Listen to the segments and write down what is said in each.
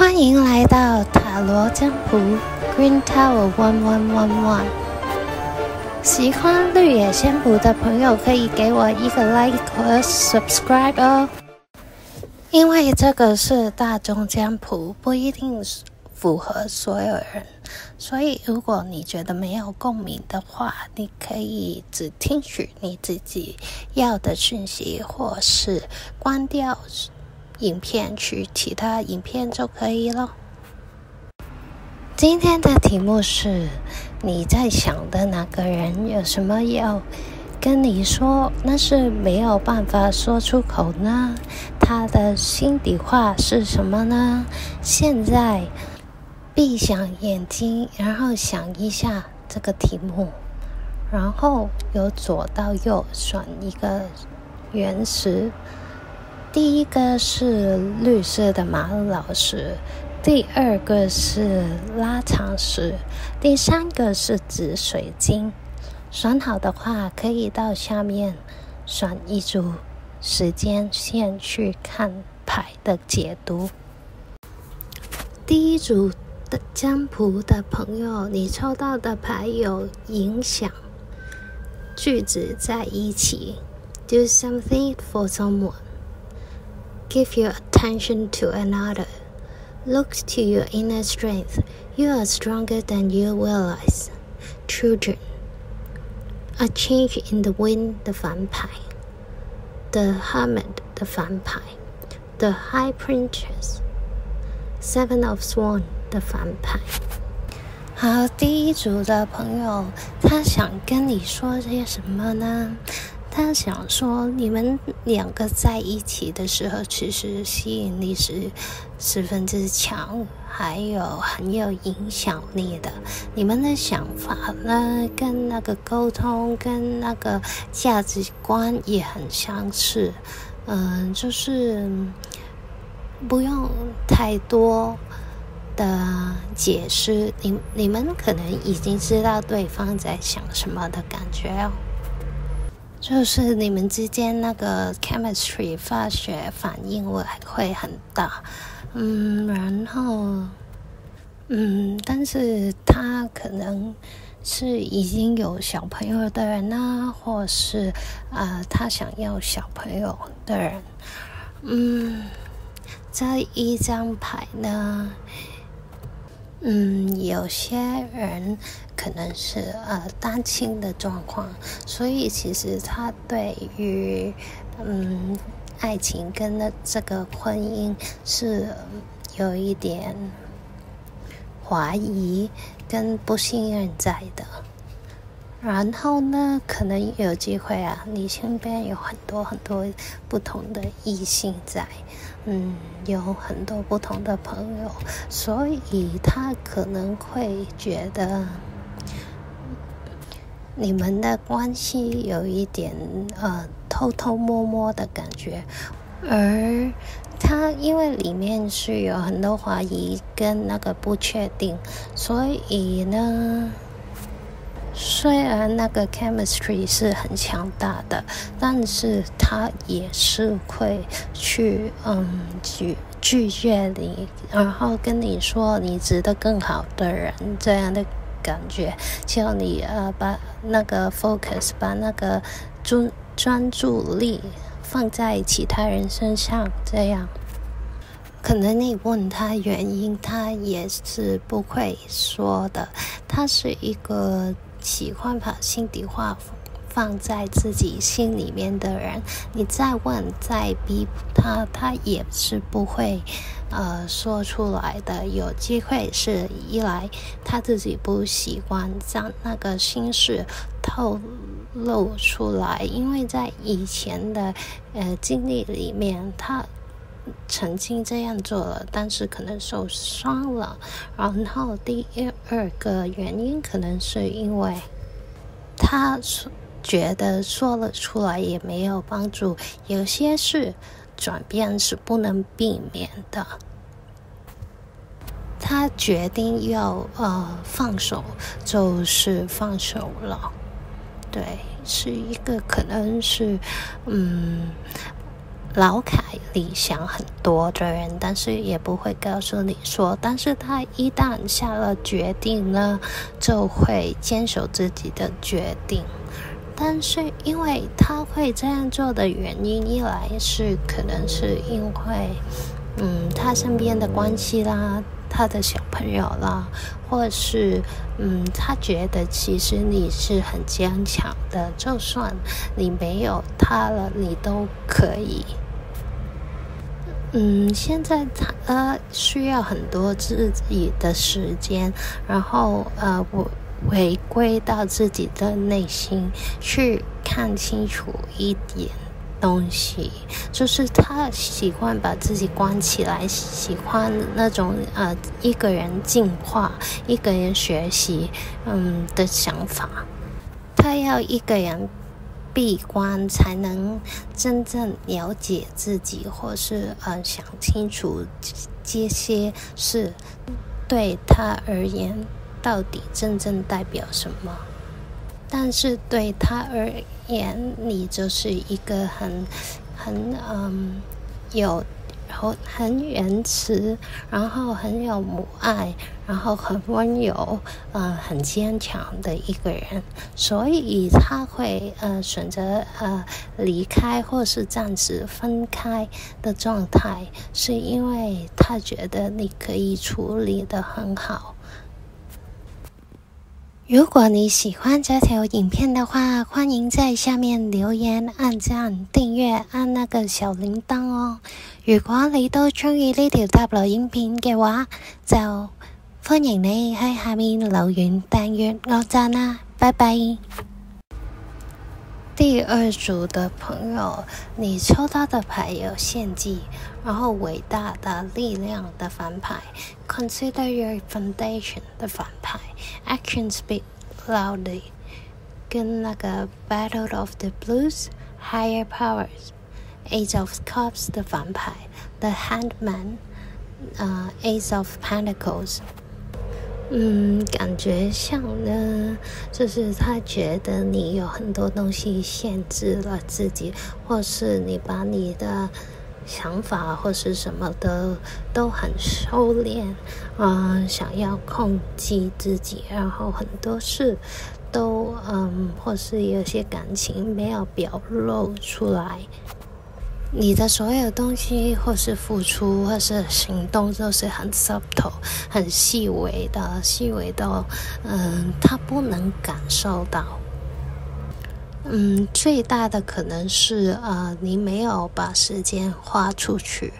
欢迎来到塔罗占卜 Green Tower One One One One。喜欢绿野仙卜的朋友可以给我一个 like 和 subscribe 哦。因为这个是大众占卜，不一定符合所有人，所以如果你觉得没有共鸣的话，你可以只听取你自己要的讯息，或是关掉。影片去其他影片就可以了。今天的题目是：你在想的那个人有什么要跟你说？那是没有办法说出口呢？他的心底话是什么呢？现在闭上眼睛，然后想一下这个题目，然后由左到右选一个原石。第一个是绿色的玛瑙石，第二个是拉长石，第三个是紫水晶。选好的话，可以到下面选一组时间线去看牌的解读。第一组的占卜的朋友，你抽到的牌有影响，句子在一起，do something for someone。Give your attention to another. Look to your inner strength. You are stronger than you realize. Children. A change in the wind 的反牌。The Hermit 的反牌。The High Priestess。Seven of Swan 的反牌。好，第一组的朋友，他想跟你说些什么呢？ 他想说，你们两个在一起的时候，其实吸引力是十分之强，还有很有影响力的。你们的想法呢，跟那个沟通，跟那个价值观也很相似。嗯、就是不用太多的解释，你你们可能已经知道对方在想什么的感觉哦。就是你们之间那个 chemistry 化学反应会会很大，嗯，然后，嗯，但是他可能是已经有小朋友的人呢，或是啊、他想要小朋友的人，嗯，这一张牌呢。嗯，有些人可能是呃单亲的状况，所以其实他对于嗯爱情跟那这个婚姻是有一点怀疑跟不信任在的。然后呢，可能有机会啊，你身边有很多很多不同的异性在，嗯，有很多不同的朋友，所以他可能会觉得你们的关系有一点呃偷偷摸摸的感觉，而他因为里面是有很多怀疑跟那个不确定，所以呢。虽然那个 chemistry 是很强大的，但是他也是会去嗯拒拒绝你，然后跟你说你值得更好的人这样的感觉，叫你呃把那个 focus 把那个专专注力放在其他人身上，这样可能你问他原因，他也是不会说的，他是一个。喜欢把心底话放在自己心里面的人，你再问再逼他，他也是不会呃说出来的。有机会是一来他自己不喜欢将那个心事透露出来，因为在以前的呃经历里面，他曾经这样做了，但是可能受伤了。然后第二个原因可能是因为他觉得说了出来也没有帮助，有些事转变是不能避免的。他决定要呃放手，就是放手了。对，是一个可能是嗯。老凯里想很多的人，但是也不会告诉你说。但是他一旦下了决定呢，就会坚守自己的决定。但是因为他会这样做的原因，一来是可能是因为，嗯，他身边的关系啦，他的小朋友啦，或是嗯，他觉得其实你是很坚强的，就算你没有他了，你都可以。嗯，现在他呃需要很多自己的时间，然后呃我回归到自己的内心去看清楚一点东西，就是他喜欢把自己关起来，喜欢那种呃一个人进化、一个人学习嗯的想法，他要一个人。闭关才能真正了解自己，或是呃想清楚这些事对他而言到底真正代表什么。但是对他而言，你就是一个很很嗯有。然后很仁慈，然后很有母爱，然后很温柔，呃，很坚强的一个人，所以他会呃选择呃离开或是暂时分开的状态，是因为他觉得你可以处理的很好。如果你喜欢这条影片的话，欢迎在下面留言、按赞、订阅、按那个小铃铛哦。如果你都钟意呢条塔罗影片嘅话，就欢迎你喺下面留言、订阅、按赞啦。拜拜。第二组的朋友，你抽到的牌有献祭，然后伟大的力量的反牌，Consider your foundation 的反牌，Action speak loudly，跟那个 Battle of the Blues，Higher Powers。Ace of Cups 的反牌，The Handman，呃、，Ace of Pentacles，嗯，感觉像呢，就是他觉得你有很多东西限制了自己，或是你把你的想法或是什么的都很收敛，啊、想要控制自己，然后很多事都嗯，或是有些感情没有表露出来。你的所有东西，或是付出，或是行动，都是很 subtle、很细微的，细微到，嗯，他不能感受到。嗯，最大的可能是，呃，你没有把时间花出去，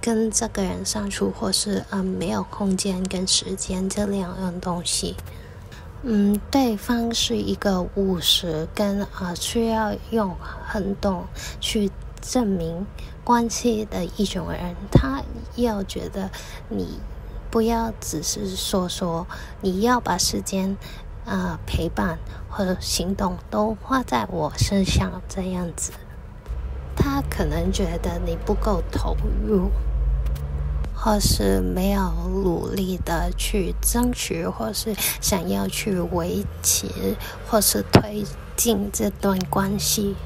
跟这个人相处，或是，嗯，没有空间跟时间这两样东西。嗯，对方是一个务实跟，啊、呃，需要用行动去。证明关系的一种人，他要觉得你不要只是说说，你要把时间啊、陪伴和行动都花在我身上，这样子，他可能觉得你不够投入，或是没有努力的去争取，或是想要去维持，或是推进这段关系。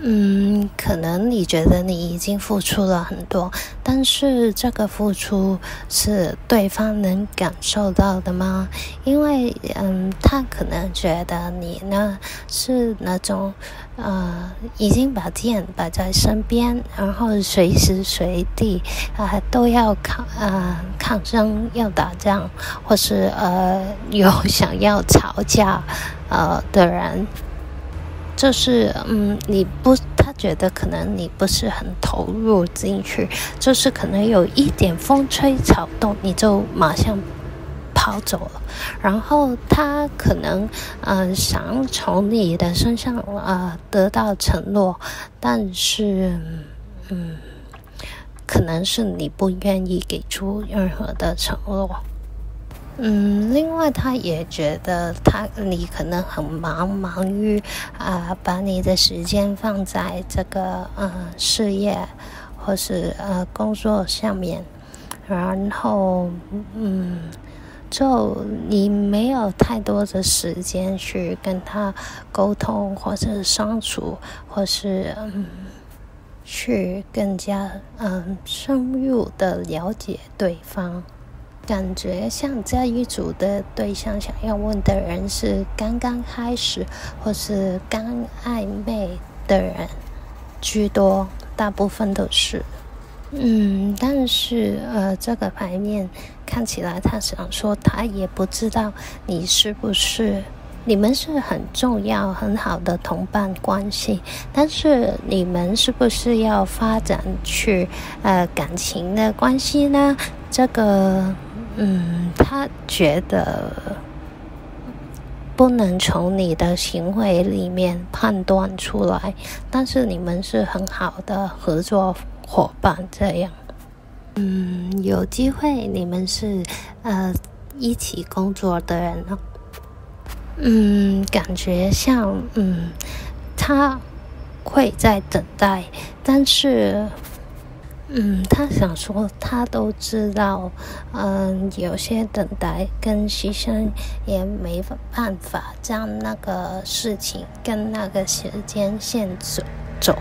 嗯，可能你觉得你已经付出了很多，但是这个付出是对方能感受到的吗？因为，嗯，他可能觉得你呢是那种，呃，已经把剑摆在身边，然后随时随地啊、都要抗，呃，抗争要打仗，或是呃有想要吵架，呃的人。就是嗯，你不，他觉得可能你不是很投入进去，就是可能有一点风吹草动，你就马上跑走了。然后他可能呃想从你的身上呃得到承诺，但是嗯，可能是你不愿意给出任何的承诺。嗯，另外，他也觉得他你可能很忙，忙于啊、把你的时间放在这个呃事业或是呃工作上面，然后嗯，就你没有太多的时间去跟他沟通，或是相处，或是嗯去更加嗯深入的了解对方。感觉像这一组的对象想要问的人是刚刚开始或是刚暧昧的人居多，大部分都是。嗯，但是呃，这个牌面看起来他想说他也不知道你是不是，你们是很重要很好的同伴关系，但是你们是不是要发展去呃感情的关系呢？这个。嗯，他觉得不能从你的行为里面判断出来，但是你们是很好的合作伙伴，这样。嗯，有机会你们是呃一起工作的人呢。嗯，感觉像嗯，他会在等待，但是。嗯，他想说，他都知道，嗯，有些等待跟牺牲也没办法将那个事情跟那个时间线走走，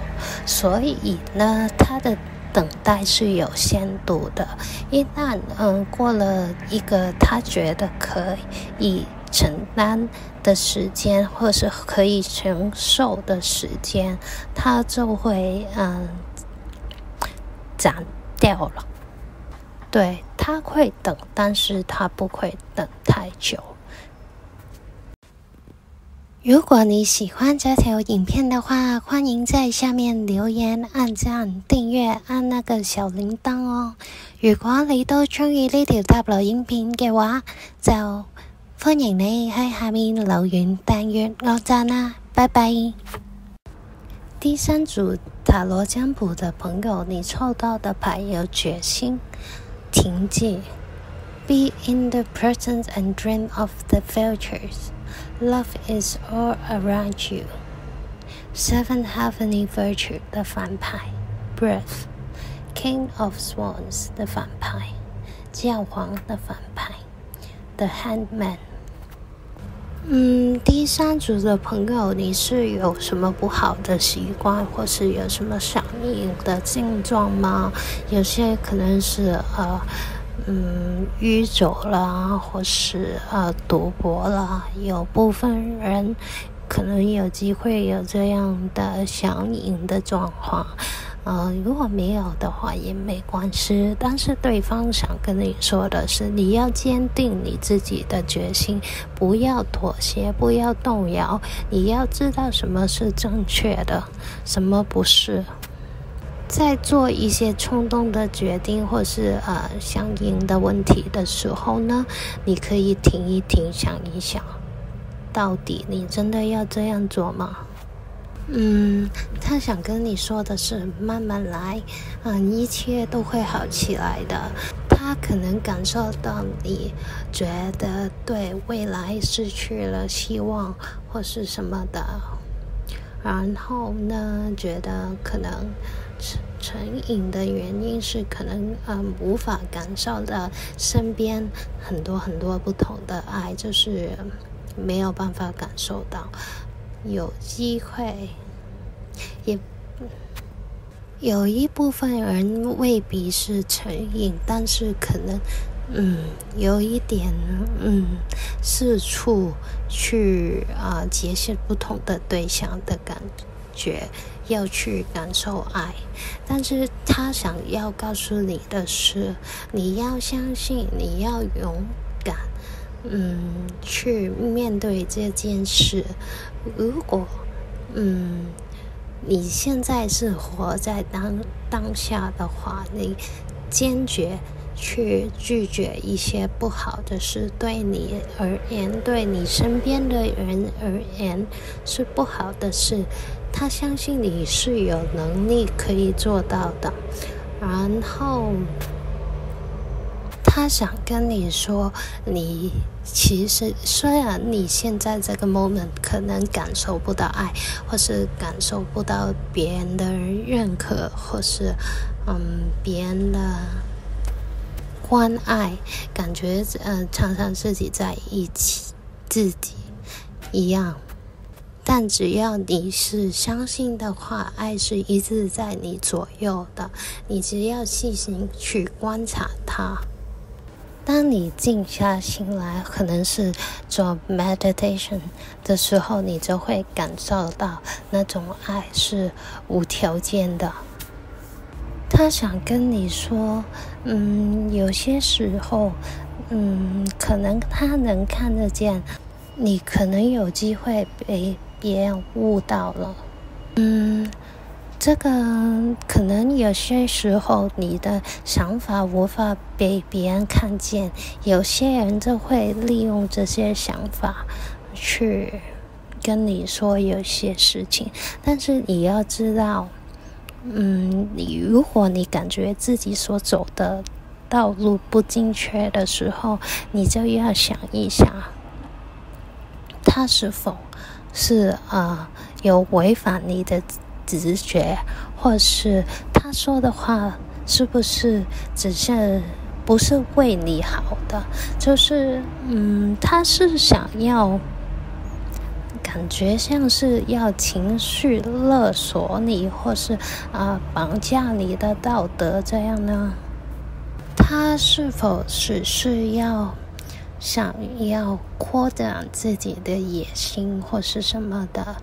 所以呢，他的等待是有限度的。一旦嗯过了一个他觉得可以承担的时间，或是可以承受的时间，他就会嗯。斩掉了，对，他会等，但是他不会等太久。如果你喜欢这条影片的话，欢迎在下面留言、按赞、订阅、按那个小铃铛哦。如果你都中意呢条塔罗影片嘅话，就欢迎你喺下面留言、订阅、按赞啦，拜拜。第三组塔罗占卜的朋友，你抽到的牌有决心、停滞、Be in the present and dream of the futures. Love is all around you. Seven Heavenly Virtue 的反牌，Breath, King of Swords 的反牌，教皇的反牌，The Hangman。 嗯，第三组的朋友，你是有什么不好的习惯，或是有什么上瘾的症状吗？有些可能是呃，嗯，酗酒啦，或是呃，赌博啦。有部分人可能有机会有这样的上瘾的状况。呃，如果没有的话也没关系，但是对方想跟你说的是，你要坚定你自己的决心，不要妥协，不要动摇，你要知道什么是正确的，什么不是。在做一些冲动的决定或是呃相应的问题的时候呢，你可以停一停，想一想，到底你真的要这样做吗？嗯，他想跟你说的是慢慢来，嗯，一切都会好起来的。他可能感受到你觉得对未来失去了希望或是什么的，然后呢，觉得可能成成瘾的原因是可能嗯无法感受到身边很多很多不同的爱，就是没有办法感受到。有机会，也有一部分人未必是成瘾，但是可能，嗯，有一点，嗯，四处去啊，结识不同的对象的感觉，要去感受爱。但是他想要告诉你的是，你要相信，你要勇敢，嗯，去面对这件事。如果，嗯，你现在是活在当当下的话，你坚决去拒绝一些不好的事，对你而言，对你身边的人而言是不好的事。他相信你是有能力可以做到的，然后。他想跟你说，你其实虽然你现在这个 moment 可能感受不到爱，或是感受不到别人的认可，或是嗯别人的关爱，感觉呃常常自己在一起自己一样，但只要你是相信的话，爱是一直在你左右的。你只要细心去观察它。当你静下心来，可能是做 meditation 的时候，你就会感受到那种爱是无条件的。他想跟你说，嗯，有些时候，嗯，可能他能看得见，你可能有机会被别人误导了，嗯。这个可能有些时候你的想法无法被别人看见，有些人就会利用这些想法去跟你说有些事情。但是你要知道，嗯，你如果你感觉自己所走的道路不正确的时候，你就要想一想，他是否是、呃、有违反你的。直觉，或是他说的话，是不是只是不是为你好的？就是，嗯，他是想要，感觉像是要情绪勒索你，或是啊、绑架你的道德这样呢？他是否只是要想要扩展自己的野心，或是什么的？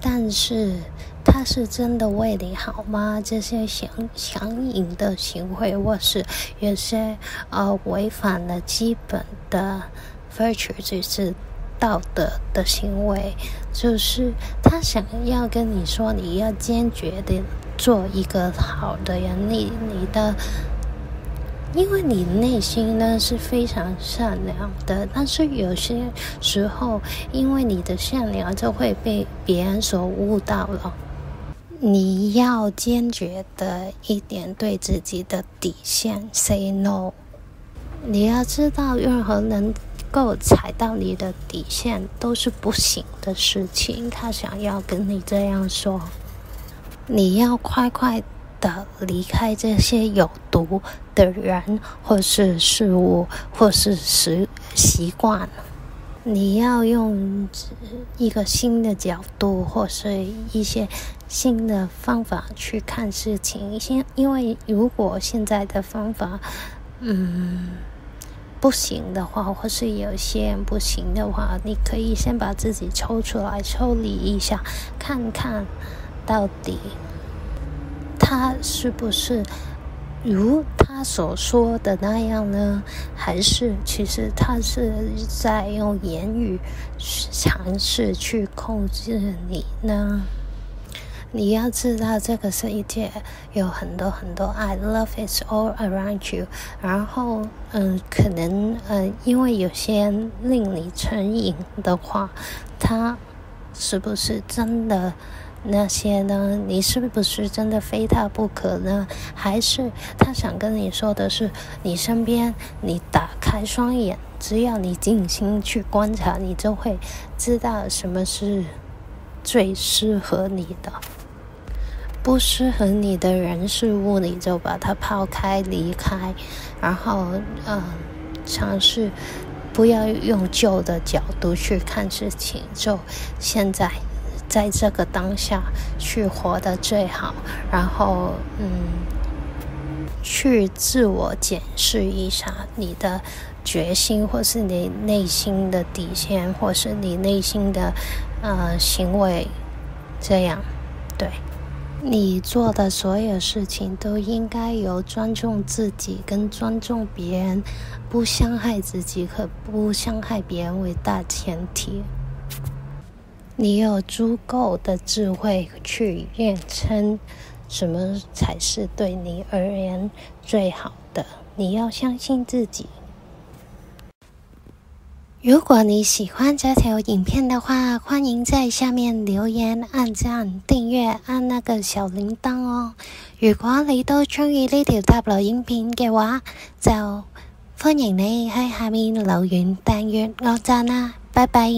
但是他是真的为你好吗？这些想强引的行为，或是有些呃违反了基本的 virtue，就是道德的行为，就是他想要跟你说，你要坚决的做一个好的人，你你的。因为你内心呢是非常善良的，但是有些时候，因为你的善良就会被别人所误导了。你要坚决的一点对自己的底线 say no。你要知道，任何能够踩到你的底线都是不行的事情。他想要跟你这样说，你要快快。的离开这些有毒的人，或是事物，或是习习惯，你要用一个新的角度，或是一些新的方法去看事情。先，因为如果现在的方法，嗯，不行的话，或是有些人不行的话，你可以先把自己抽出来，抽离一下，看看到底。他是不是如他所说的那样呢？还是其实他是在用言语尝试去控制你呢？你要知道，这个世界有很多很多爱，Love is all around you。然后，嗯，可能，嗯，因为有些令你成瘾的话，他是不是真的？那些呢？你是不是真的非他不可呢？还是他想跟你说的是，你身边，你打开双眼，只要你静心去观察，你就会知道什么是最适合你的。不适合你的人事物，你就把它抛开离开，然后嗯，尝试不要用旧的角度去看事情，就现在。在这个当下去活得最好，然后嗯，去自我检视一下你的决心，或是你内心的底线，或是你内心的呃行为，这样，对，你做的所有事情都应该由尊重自己跟尊重别人，不伤害自己和不伤害别人为大前提。你有足够的智慧去验证什么才是对你而言最好的。你要相信自己。如果你喜欢这条影片的话，欢迎在下面留言、按赞、订阅、按那个小铃铛哦。如果你都中意呢条塔罗影片嘅话，就欢迎你喺下面留言、订阅、我赞啦。拜拜。